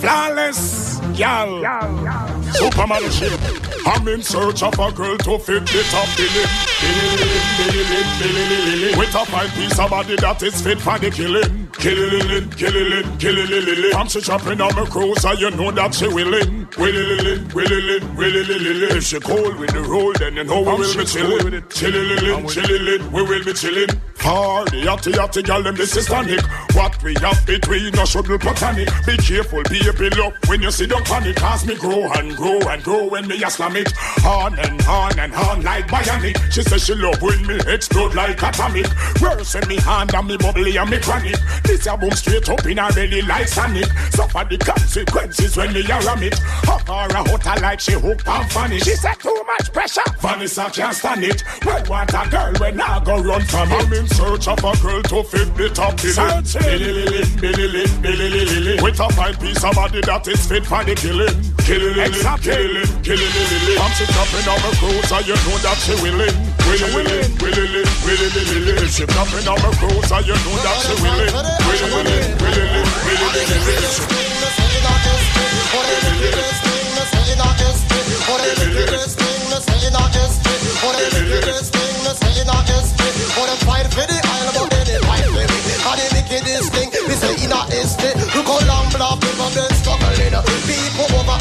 Flawless, gal. Superman ship. I'm in search of a girl to fit the top billing. With a fine piece of body that is fit for the killing. Killing, killing, killing. I'm she chopping on my cruiser, you know that she willing. Willing, willing, willing. If she cold with the roll, then you know we will be chilling. Chilling, chilling, we will be chilling. Party, yachty, yachty, gal, them this is panic. What we have between us should be platonic. Be careful, baby, look when you see the panic. Cause me grow and grow and grow when me a slam it. On and on and on like bionic. She says she love when me explode like atomic. Worse in me hand and me bubbly and me chronic. This a boom straight up in her belly like Sonic. Suffer the consequences when me a ram it. Hot or a hotter like she hooked and funny. She said too much pressure. Vanessa can't stand it. Well, want a girl when I go run from it. I'm in search of a girl to fit the top billing. Billy, billy, With a fine piece of body that is fit for the killing. Killing, killing, killing, killing. I'm she jumping on my cruiser, you know that she willing. Willing, willing, willing, willing, willing. She jumping on my cruiser, you know that she willing. Willing, willing, willing, willing, willing. Fight for the island, but they fight for me. And the wickedest thing, we say in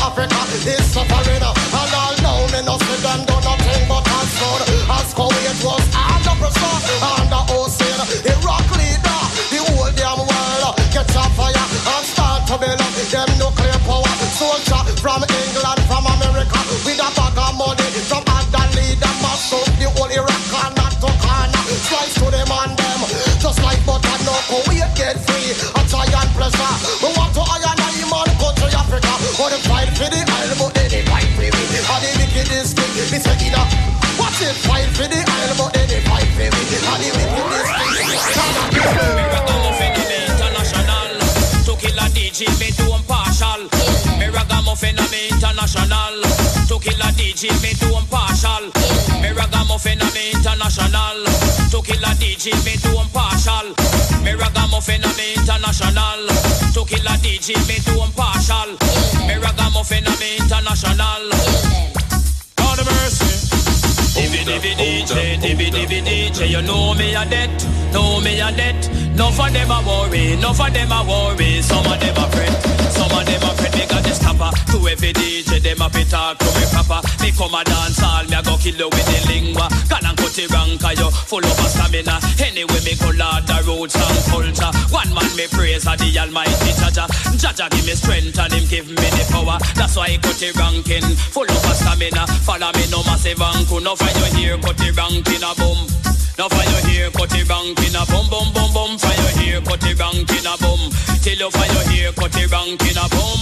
Africa is suffering. And all now me no see for the isle, but they fight for me. International. To kill a DJ, me do I'm partial. Me international. To kill a DJ, me do I'm partial. Me international. To kill a DJ, me do I'm partial. Me international. To kill a DJ, me do I'm partial. Me ragamuffin me international. Divi DJ, you know me a debt, know me a debt. No for them a worry, no for them a worry. Some of them a fret, some of them a fret. Me got the stopper to every DJ, them a fit talk to me proper. Me come a dance all, me a go kill you with the lingua. Can and cut wrong, cause you full of stamina. Anyway, me go lord the roots and culture. One man me praise a the almighty Jah Jah. Jaja give me strength and him give me the power. That's why I cut it ranking, full of stamina. Follow me no massive anku, no for you hear cut the ranking a boom. No fire hear cut it ranking a boom, boom, boom, boom. For you hear cut it ranking a boom. Till you you hear cut it ranking a boom.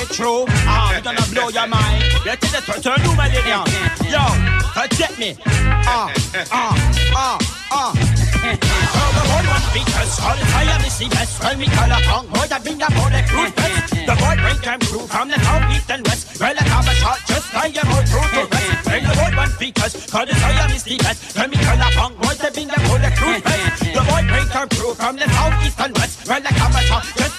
It true. Ah, we gonna blow your mind. You take the turn, turn to millennium. Yo, forget me. Ah, ah, ah, ah. Oh, the boy one because all the fire is the best. Well, me call a tongue, boy, that bring the bulletproof vest. The boy bring them through from the south, east, and west. Well, I have a shot, just like your boy through to rest. Well, the boy one because call the fire is the best. Well, me call a tongue, boy, that bring the bulletproof vest. The boy bring them through from the south, east, and west. Well, I have a shot, just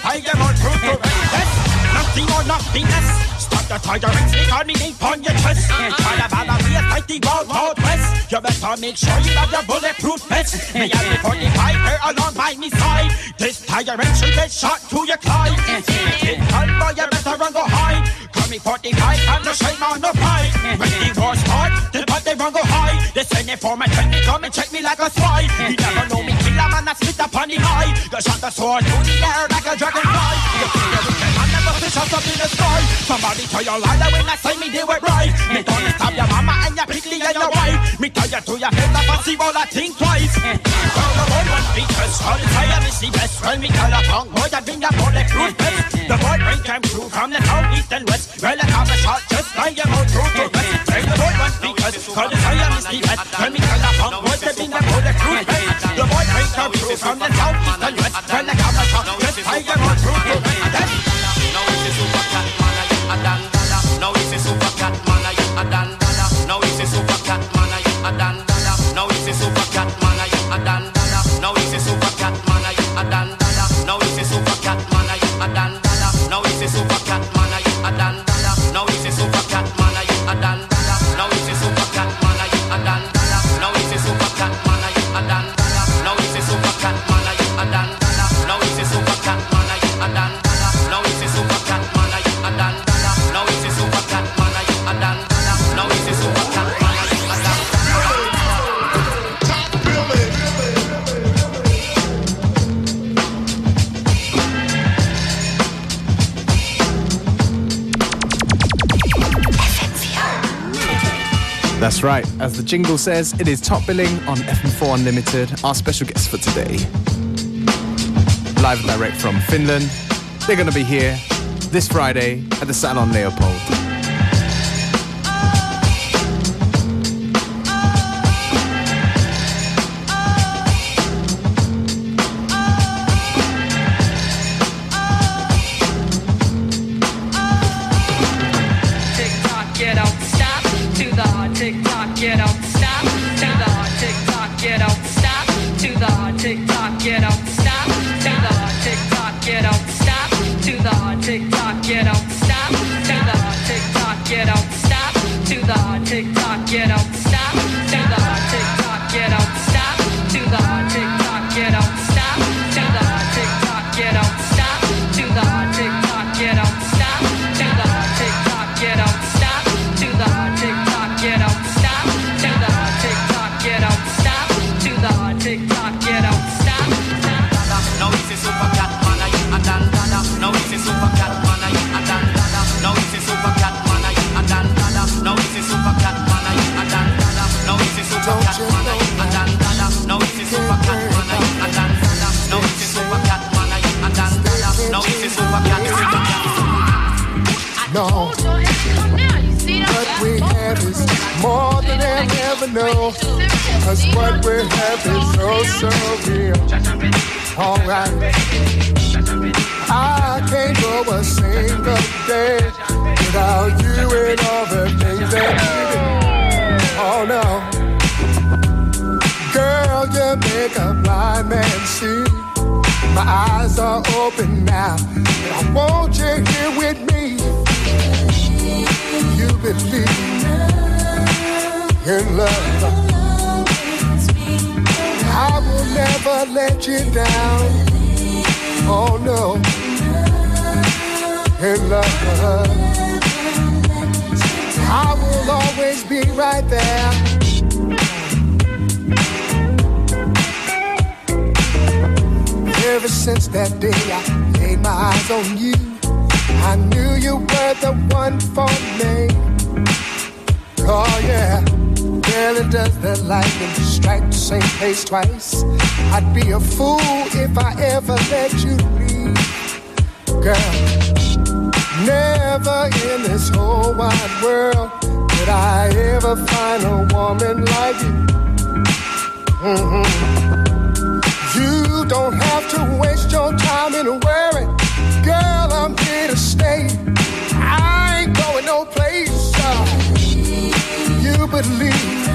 Or. Stop the tyrants, they call me deep on your chest. Alabama, we are fight the wild, wild west. You better make sure you have your bulletproof vest. Me and the 45 here along by me side. This tyrant should get shot to your Clyde. Kid, boy, you better run go hide. Call me 45 and no shame on no pride. When the war start, the but they run go high. They send it for my check me, come and check me like a spy. You never know me, kill a man that spit up on the high. You shot the sword through the air like a dragonfly cause up in the sky. Somebody tell your lie when I say me do it right. Me gonna stab your mama and your pickly and your wife. Me tell you to your head that I see all I think twice. Eh. Call the one one because all the time is the best. Well, me tell a punk boy that bring a bulletproof vest. The boy bring came through from the south, east and west. Well, I have a shot just like your old true to best. Bring the boy one because all the time is the best. Well, me tell a punk boy that bring a bulletproof vest. The boy bring came through from the south, east and west. Well, I As the jingle says, it is top billing on FM4 Unlimited, our special guest for today. Live and direct from Finland. They're going to be here this Friday at the Salon Leopold. that day I laid my eyes on you. I knew you were the one for me. Oh, yeah. Barely does that lightning strike the same place twice. I'd be a fool if I ever let you leave. Girl, never in this whole wide world could I ever find a woman like you. Mm-hmm. Don't have to waste your time in worry. Girl, I'm here to stay. I ain't going no place. Uh. You believe,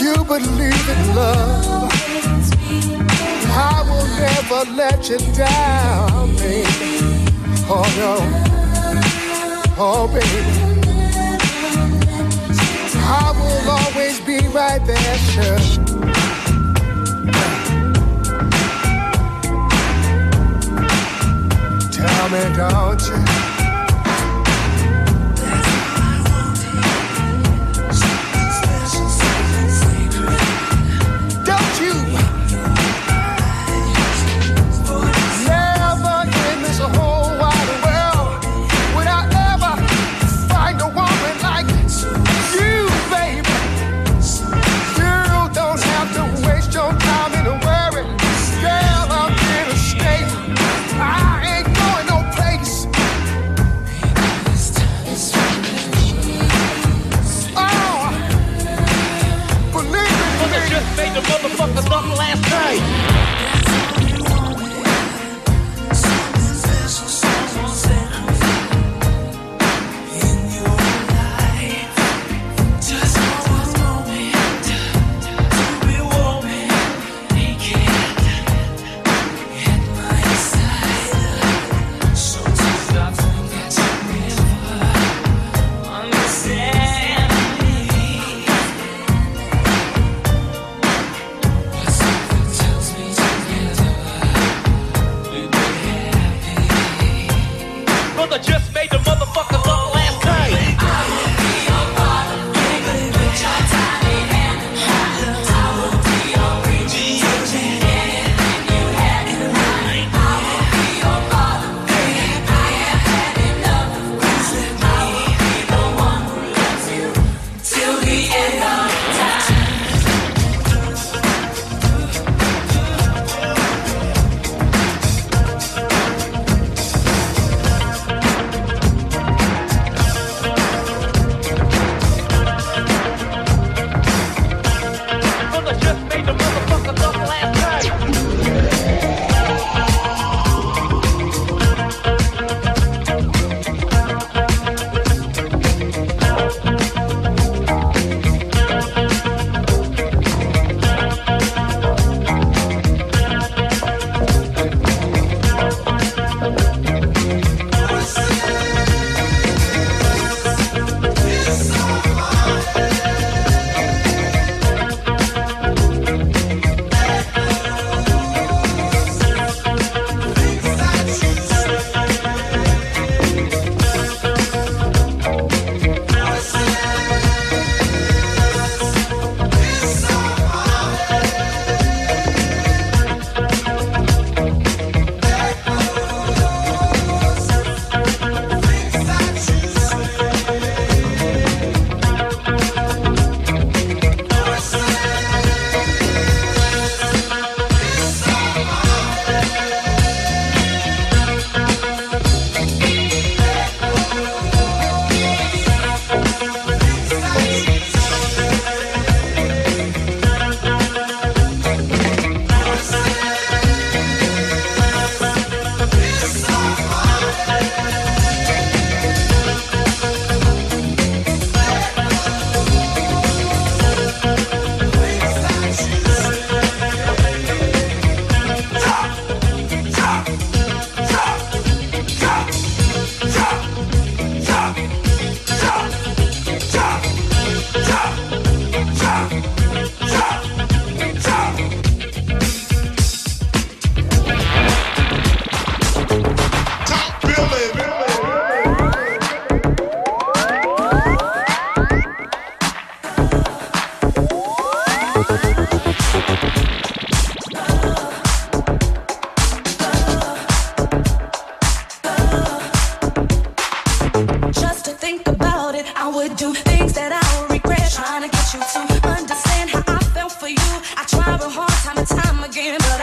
you believe in love. I will never let you down, baby. Oh no, oh baby. I will always be right there, sure. me, don't you?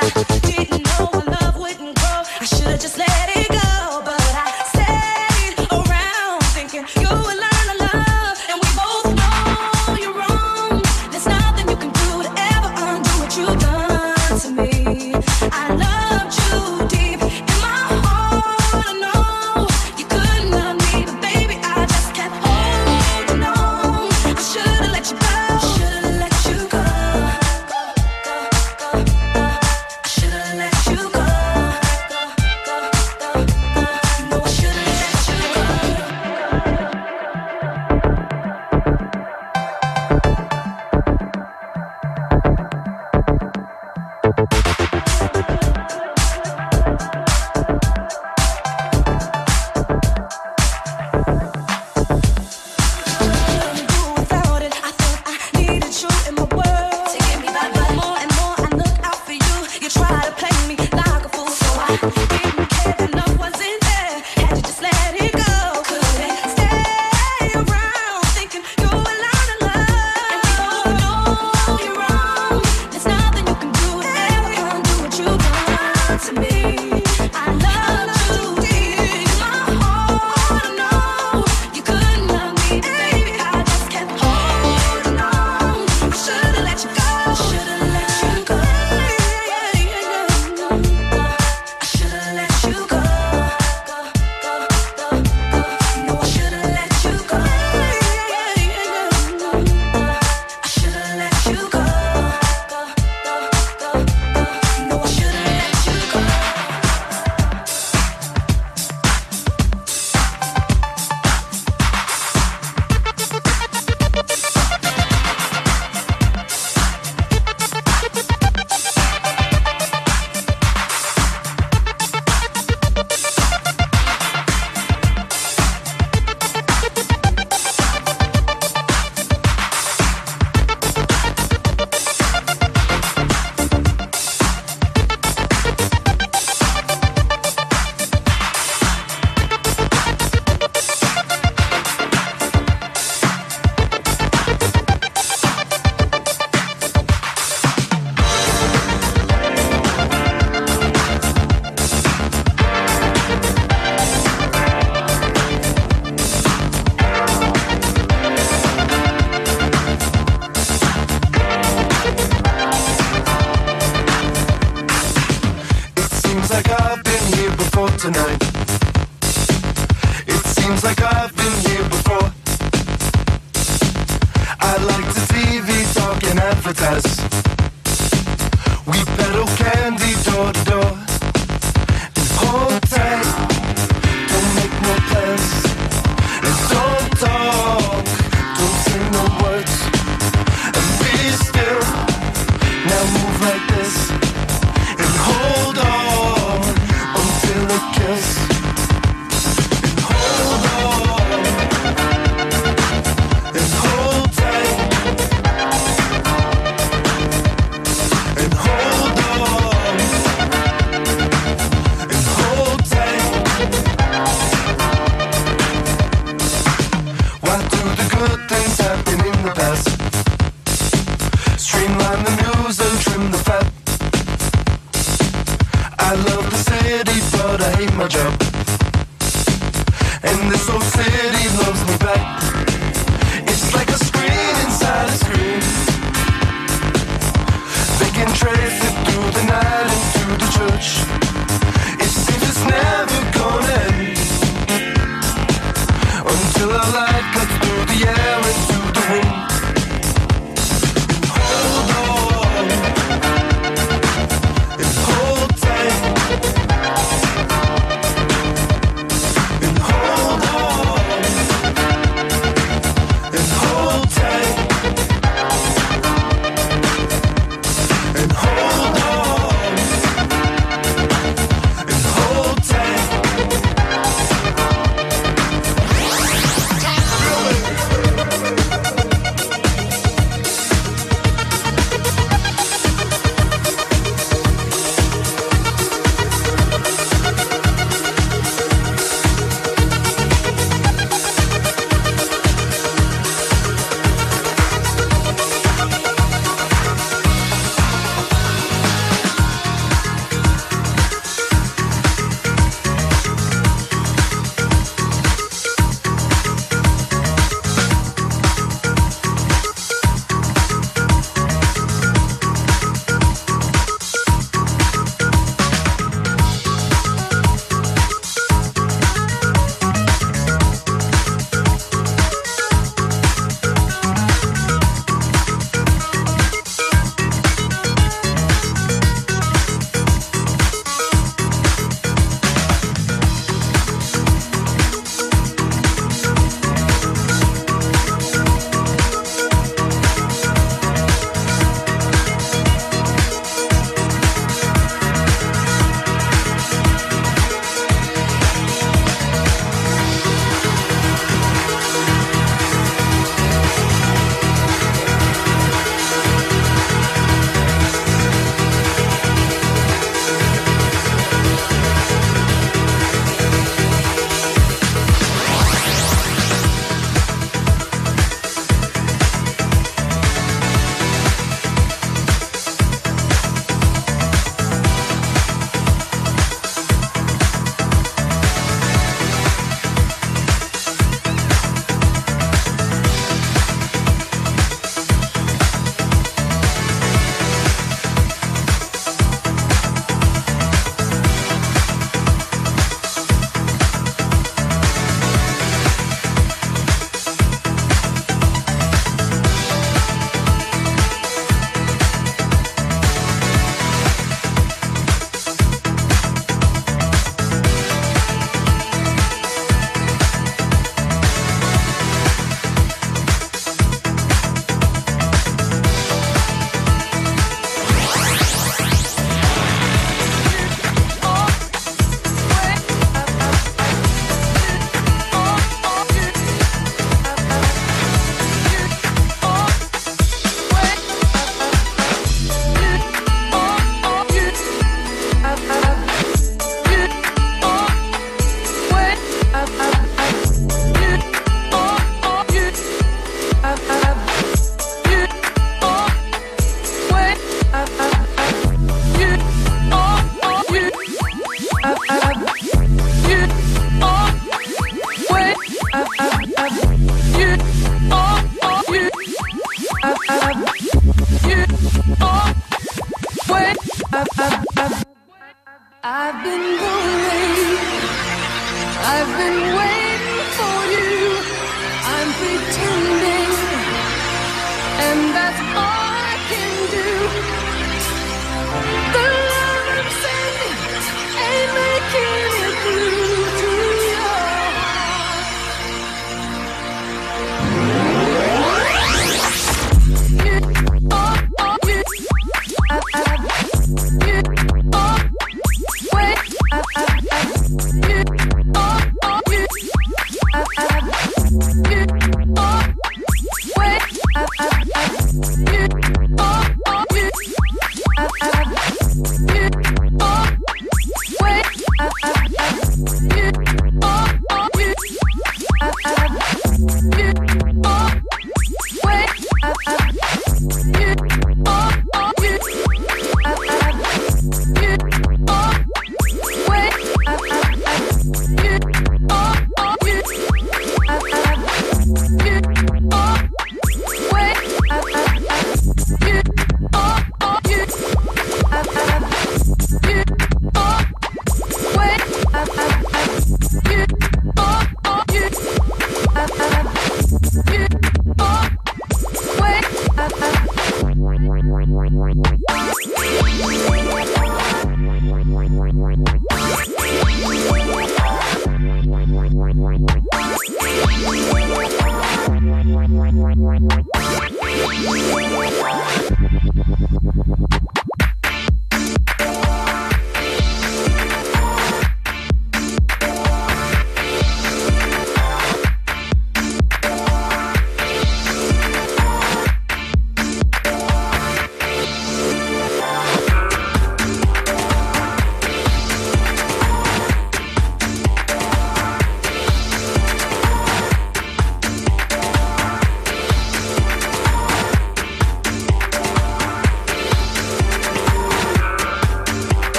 Yeah.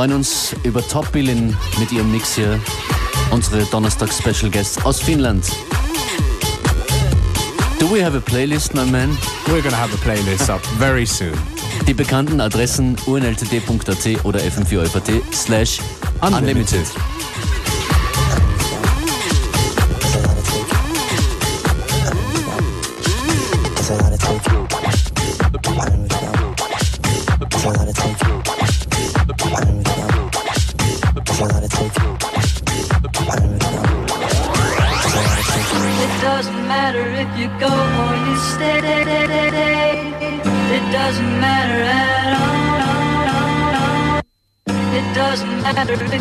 freuen uns über Top Billin mit ihrem Mix hier. Unsere Donnerstag-Special Guests aus Finnland. Do we have a playlist, my man? We're gonna have a playlist up very soon. Die bekannten Adressen unltd.at oder fm4eu.at slash unlimited. other than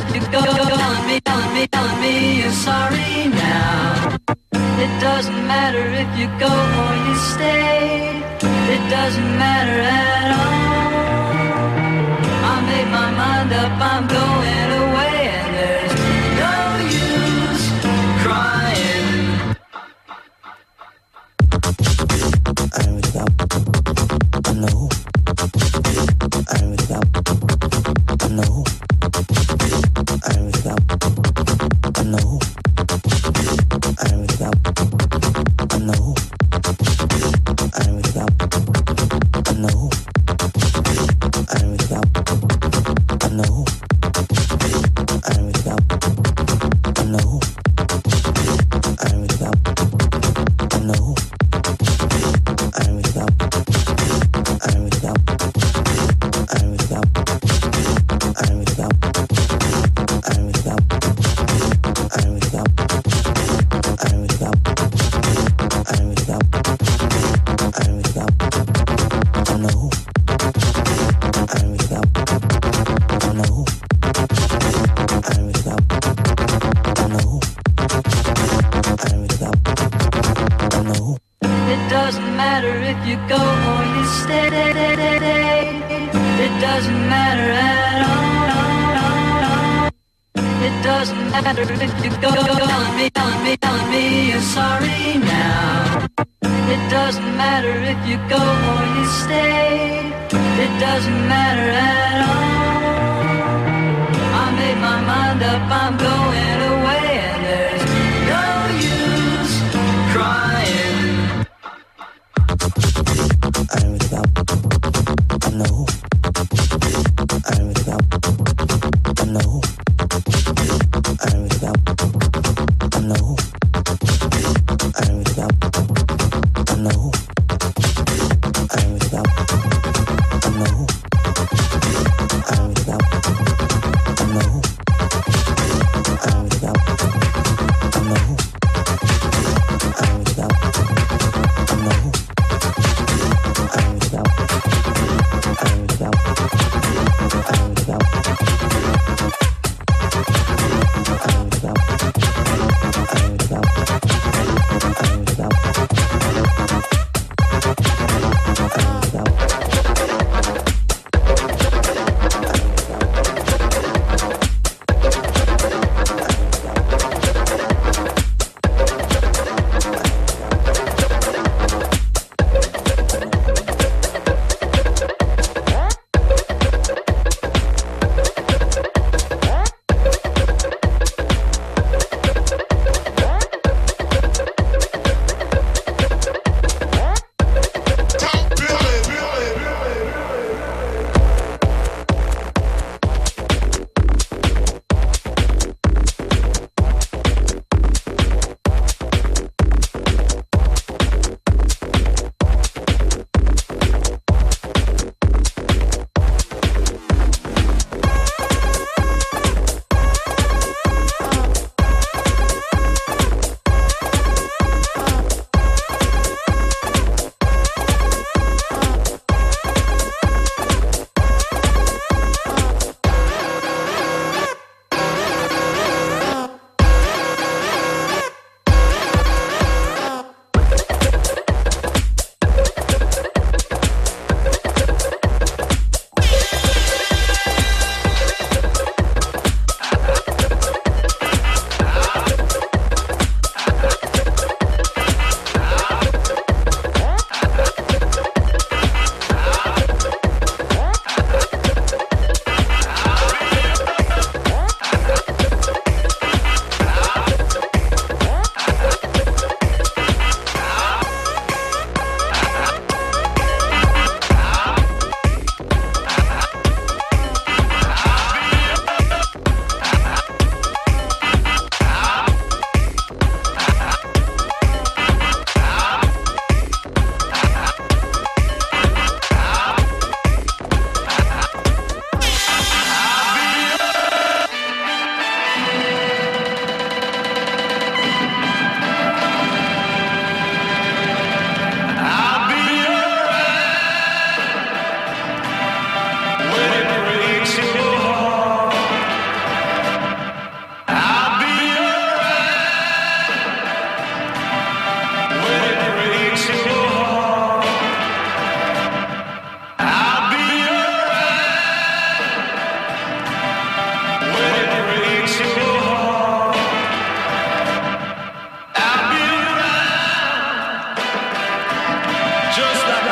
just that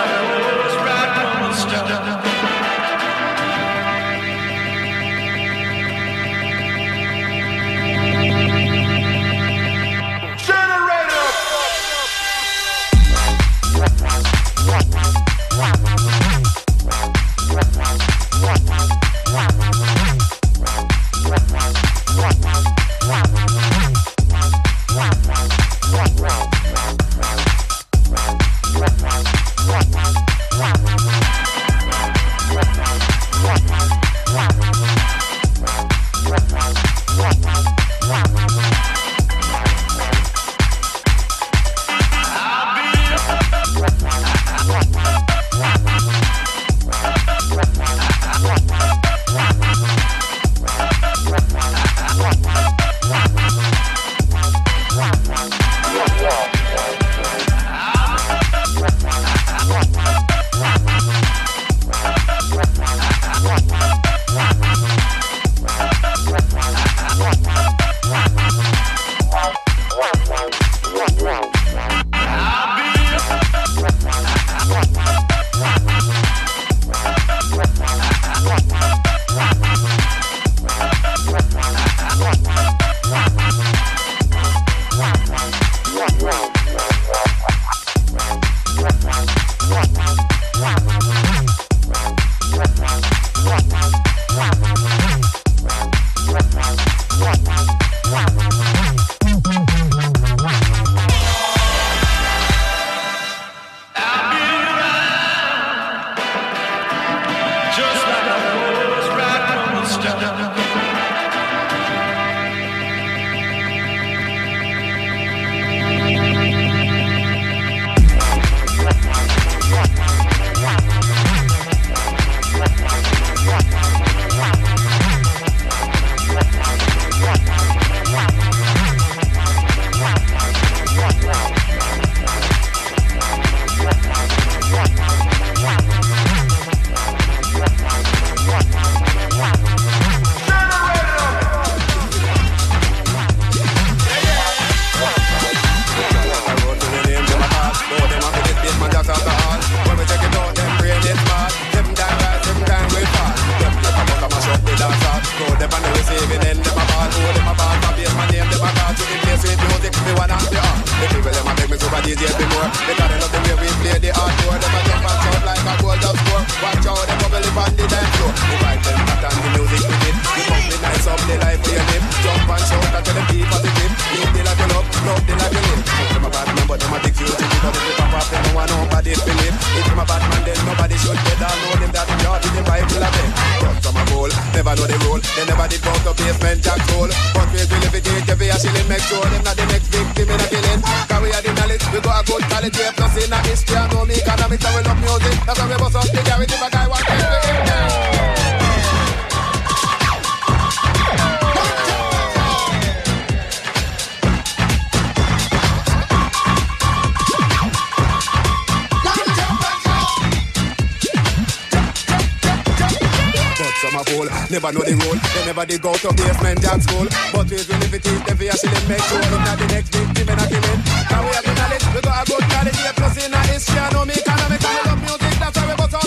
never know the rule. They never did go to basement dance school. But we will if it is, then we actually make sure not the next victim in a killing. Now we have the knowledge, we got a good knowledge, yeah, plus in a history, I know me economic, and we love music, that's why we bust up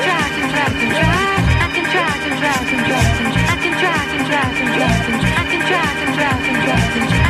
I can drag and drag and drag. I can drag and drag and drag and I can drag and drag and drag and I can drag and drag and drag and I can drag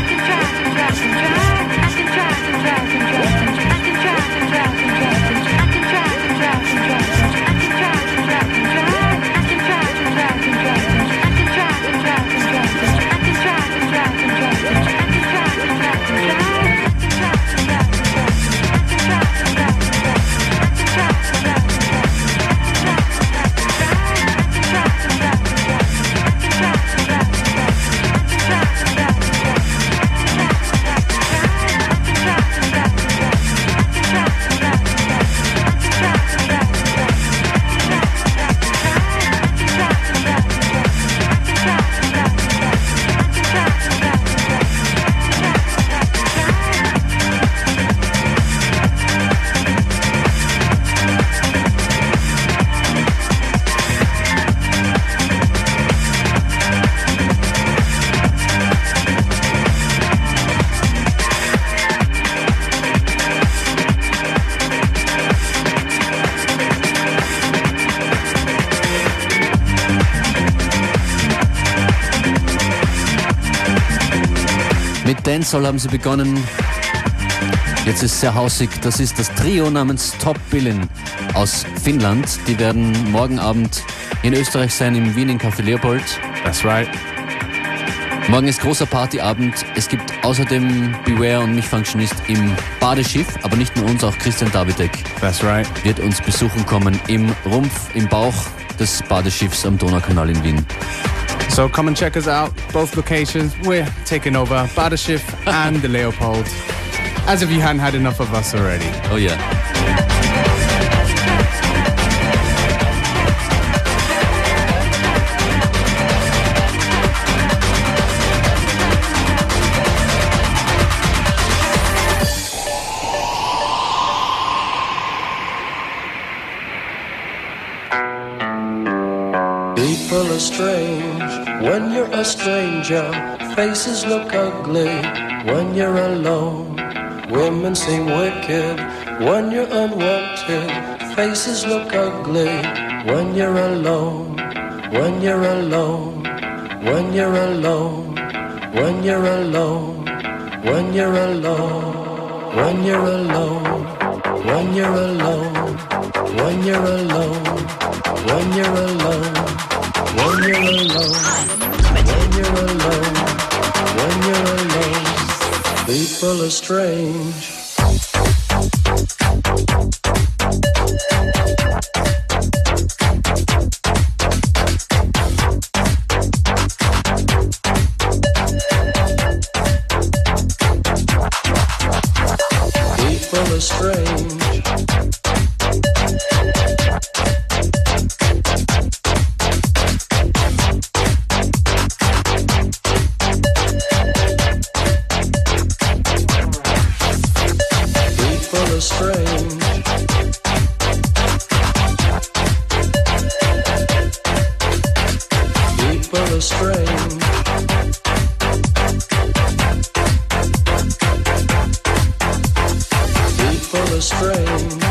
Dancehall haben sie begonnen. Jetzt ist es sehr hausig. Das ist das Trio namens Top Billin aus Finnland. Die werden morgen Abend in Österreich sein, im Wien in Café Leopold. That's right. Morgen ist großer Partyabend. Es gibt außerdem Beware und mich Functionist im Badeschiff, aber nicht nur uns, auch Christian Davidek That's right. wird uns besuchen kommen im Rumpf, im Bauch des Badeschiffs am Donaukanal in Wien. So come and check us out. Both locations. We're taking over Badeschiff and the Leopold. As if you hadn't had enough of us already. Oh yeah. People are strange when you're a stranger. Faces look ugly when you're alone. Women seem wicked when you're unwanted. Faces look ugly when you're alone. When you're alone. When you're alone. When you're alone. When you're alone. When you're alone. When you're alone. When you're alone. When you're alone. When you're alone. When you're alone. When you're alone. People are strange. people astray. People astray.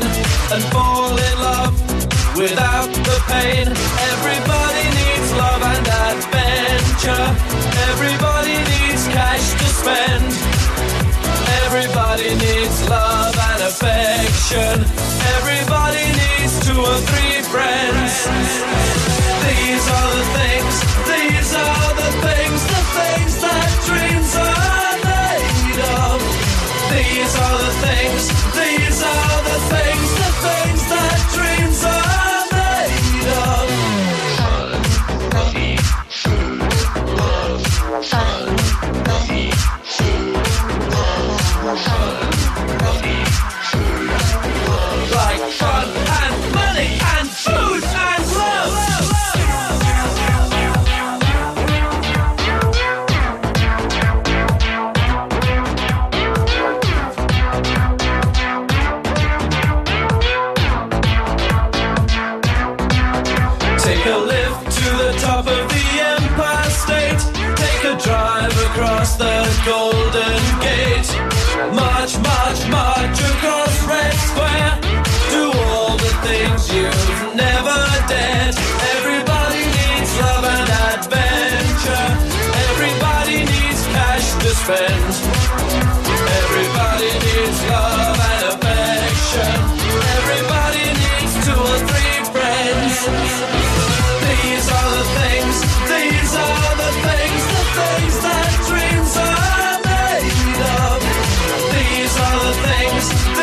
A and fall in love without the pain. Everybody needs love and adventure. Everybody needs cash to spend. Everybody needs love and affection. Everybody needs two or three friends. These are the things, these are the things, the things that dreams are made of. These are the things, things,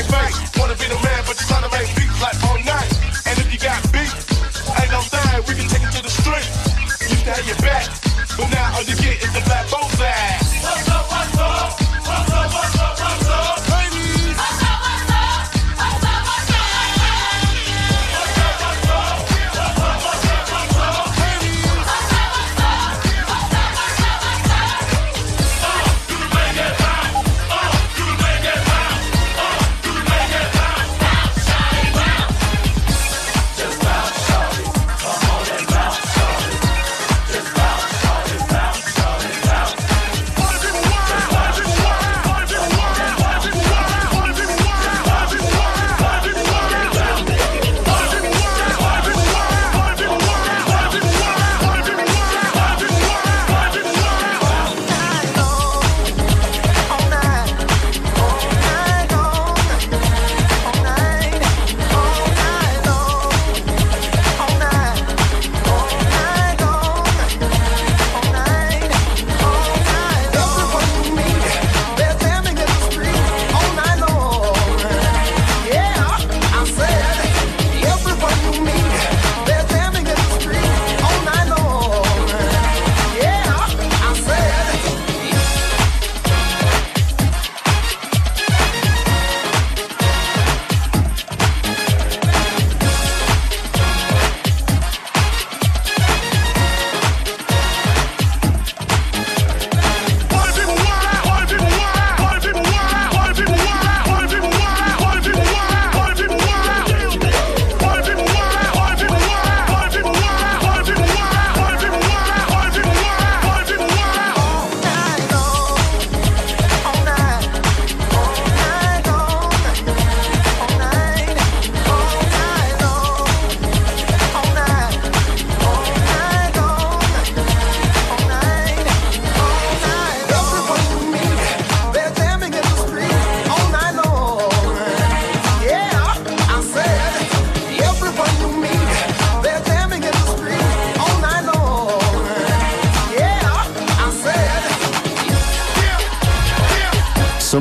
your face.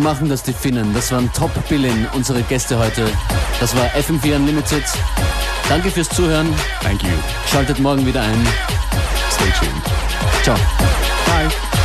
machen das die Finnen. Das waren Top Billin, unsere Gäste heute. Das war FM4 Unlimited. Danke fürs Zuhören. Thank you. Schaltet morgen wieder ein. Stay tuned. Ciao. Bye.